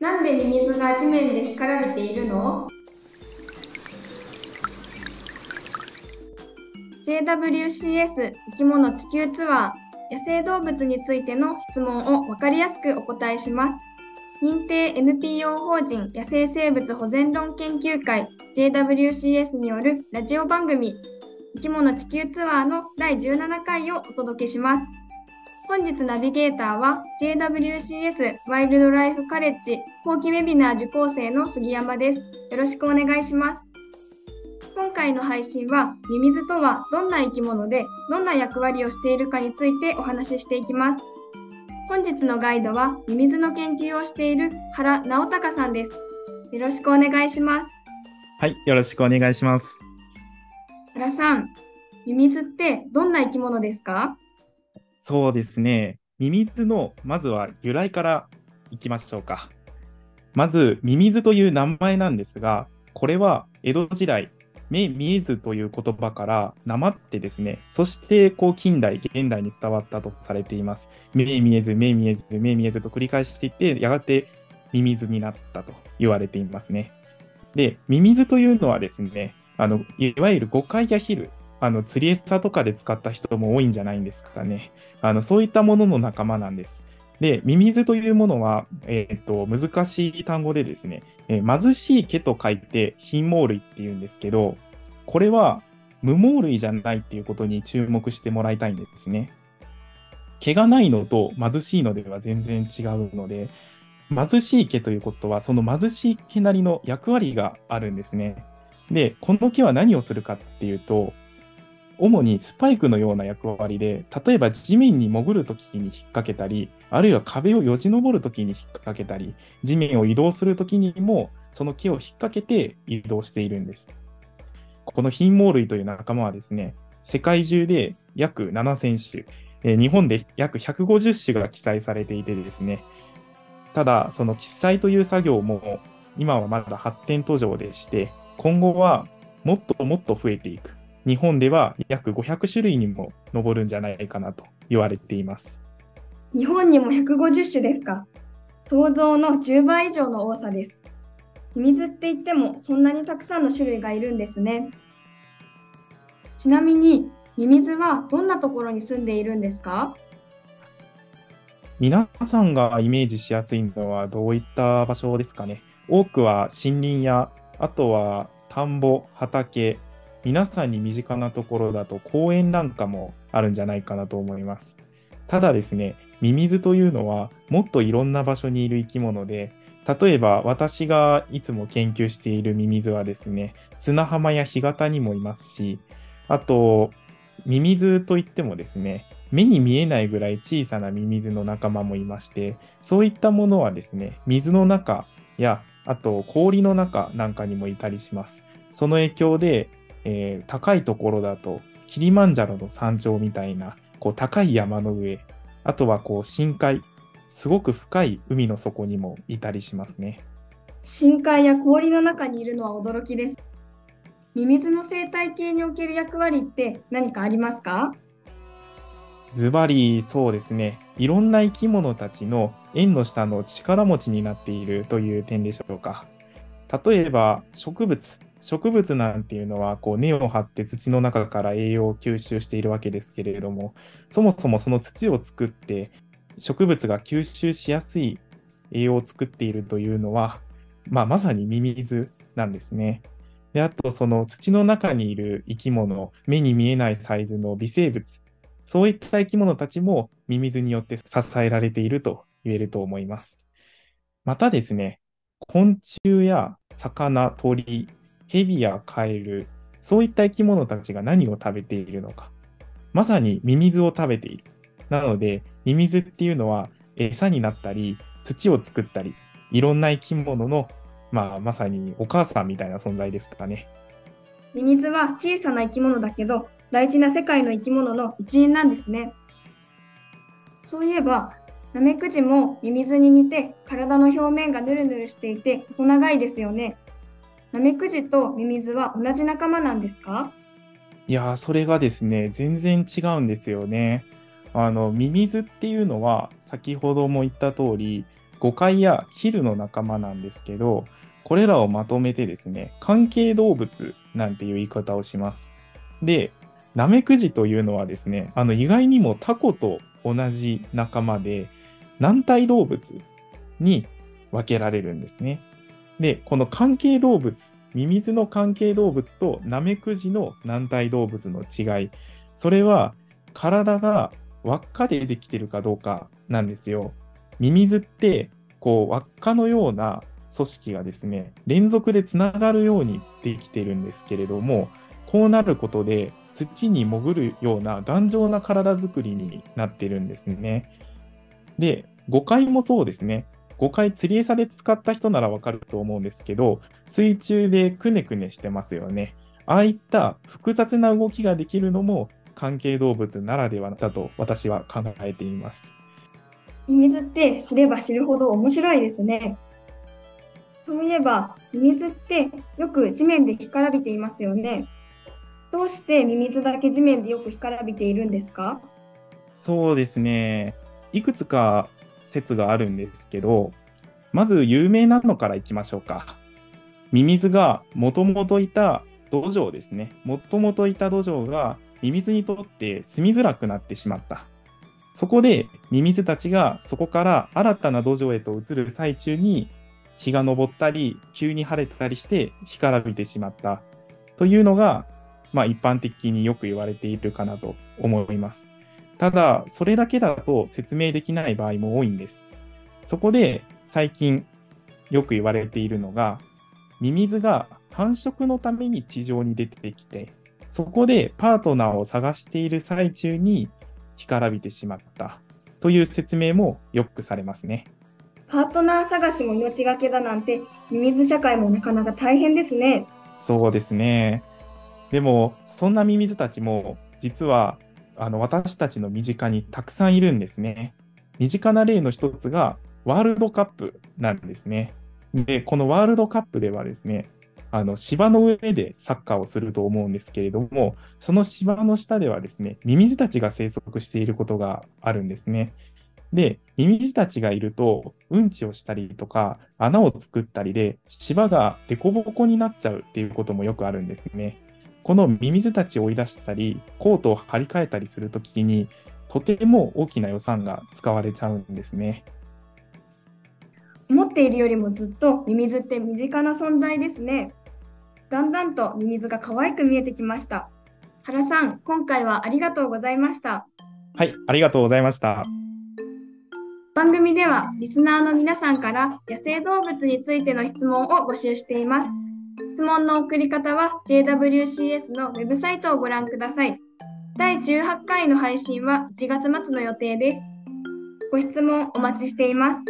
なんでミミズが地面で干からびているの？JWCS 生き物地球ツアー野生動物についての質問を分かりやすくお答えします。認定 NPO 法人野生生物保全論研究会 JWCS によるラジオ番組生き物地球ツアーの第17回をお届けします。本日ナビゲーターは JWCS ワイルドライフカレッジ後期ウェビナー受講生の杉山です。よろしくお願いします。今回の配信はミミズとはどんな生き物でどんな役割をしているかについてお話ししていきます。本日のガイドはミミズの研究をしている原直隆さんです。よろしくお願いします。はい、よろしくお願いします。原さん、ミミズってどんな生き物ですか？そうですね。ミミズのまずは由来からいきましょうか。まず、ミミズという名前なんですが、これは江戸時代、目見えずという言葉からなまってですね、そしてこう近代、現代に伝わったとされています。目見えず、目見えず、目見えずと繰り返していって、やがてミミズになったと言われていますね。で、ミミズというのはですね、あのいわゆる誤解やヒル、あの釣り餌とかで使った人も多いんじゃないんですかね。あのそういったものの仲間なんです。で、ミミズというものは、えー、っと、難しい単語でですね、えー、貧しい毛と書いて貧毛類っていうんですけど、これは無毛類じゃないっていうことに注目してもらいたいんですね。毛がないのと貧しいのでは全然違うので、貧しい毛ということは、その貧しい毛なりの役割があるんですね。で、この毛は何をするかっていうと、主にスパイクのような役割で、例えば地面に潜るときに引っ掛けたり、あるいは壁をよじ登るときに引っ掛けたり、地面を移動するときにも、その木を引っ掛けて移動しているんです。この貧毛類という仲間はですね、世界中で約7000種、え日本で約150種が記載されていてですね、ただ、その記載という作業も今はまだ発展途上でして、今後はもっともっと増えていく。日本では約500種類にも上るんじゃないかなと言われています。日本にも150種ですか？想像の10倍以上の多さです。ミミズって言ってもそんなにたくさんの種類がいるんですね。ちなみにミミズはどんなところに住んでいるんですか？皆さんがイメージしやすいのはどういった場所ですかね？多くは森林やあとは田んぼ、畑、皆さんに身近なところだと公園なんかもあるんじゃないかなと思います。ただですね、ミミズというのはもっといろんな場所にいる生き物で、例えば私がいつも研究しているミミズはですね、砂浜や干潟にもいますし、あと、ミミズといってもですね、目に見えないぐらい小さなミミズの仲間もいまして、そういったものはですね、水の中や、あと氷の中なんかにもいたりします。その影響で、えー、高いところだとキリマンジャロの山頂みたいなこう高い山の上あとはこう深海すごく深い海の底にもいたりしますね。深海や氷の中にいるのは驚きです。ミミズの生態系における役割って何かありますか？ズバリそうですね。いろんな生き物たちの縁の下の力持ちになっているという点でしょうか。例えば植物植物なんていうのはこう根を張って土の中から栄養を吸収しているわけですけれどもそもそもその土を作って植物が吸収しやすい栄養を作っているというのは、まあ、まさにミミズなんですね。であとその土の中にいる生き物目に見えないサイズの微生物そういった生き物たちもミミズによって支えられていると言えると思います。またですね昆虫や魚鳥ヘビやカエル、そういった生き物たちが何を食べているのか。まさにミミズを食べている。なので、ミミズっていうのは餌になったり、土を作ったり、いろんな生き物の、まあ、まさにお母さんみたいな存在ですかね。ミミズは小さな生き物だけど、大事な世界の生き物の一員なんですね。そういえば、ナメクジもミミズに似て体の表面がヌルヌルしていて細長いですよね。ナメクジとミミズは同じ仲間なんですか？いやそれがですね、全然違うんですよね。あの、ミミズっていうのは、先ほども言った通り、ゴカイやヒルの仲間なんですけど、これらをまとめてですね、関係動物なんていう言い方をします。で、ナメクジというのはですね、あの意外にもタコと同じ仲間で、軟体動物に分けられるんですね。で、この関係動物、ミミズの関係動物とナメクジの軟体動物の違い、それは体が輪っかでできてるかどうかなんですよ。ミミズってこう輪っかのような組織がですね、連続でつながるようにできてるんですけれども、こうなることで土に潜るような頑丈な体づくりになってるんですね。で、誤解もそうですね。誤解釣り餌で使った人ならわかると思うんですけど、水中でくねくねしてますよね。ああいった複雑な動きができるのも関係動物ならではだと私は考えています。ミミズって知れば知るほど面白いですね。そういえば、ミミズってよく地面で干からびていますよね。どうしてミミズだけ地面でよく干からびているんですか？そうですね。いくつか説があるんですけど、まず有名なのからいきましょうか。ミミズがもともといた土壌ですね。もともといた土壌がミミズにとって住みづらくなってしまった。そこでミミズたちがそこから新たな土壌へと移る最中に日が昇ったり急に晴れたりして干からびてしまったというのが、まあ、一般的によく言われているかなと思います。ただ、それだけだと説明できない場合も多いんです。そこで最近よく言われているのが、ミミズが繁殖のために地上に出てきて、そこでパートナーを探している最中に干からびてしまったという説明もよくされますね。パートナー探しも命がけだなんて、ミミズ社会もなかなか大変ですね。そうですね。でも、そんなミミズたちも、実はあの私たちの身近にたくさんいるんですね。身近な例の一つが、ワールドカップなんですね。で、このワールドカップではですね、あの芝の上でサッカーをすると思うんですけれども、その芝の下ではですね、ミミズたちが生息していることがあるんですね。で、ミミズたちがいると、うんちをしたりとか、穴を作ったりで、芝が凸凹になっちゃうっていうこともよくあるんですね。このミミズたちを追い出したり、コートを張り替えたりするときに、とても大きな予算が使われちゃうんですね。思っているよりもずっとミミズって身近な存在ですね。だんだんとミミズが可愛く見えてきました。原さん、今回はありがとうございました。はい、ありがとうございました。番組ではリスナーの皆さんから野生動物についての質問を募集しています。質問の送り方は JWCS のウェブサイトをご覧ください。第18回の配信は1月末の予定です。ご質問お待ちしています。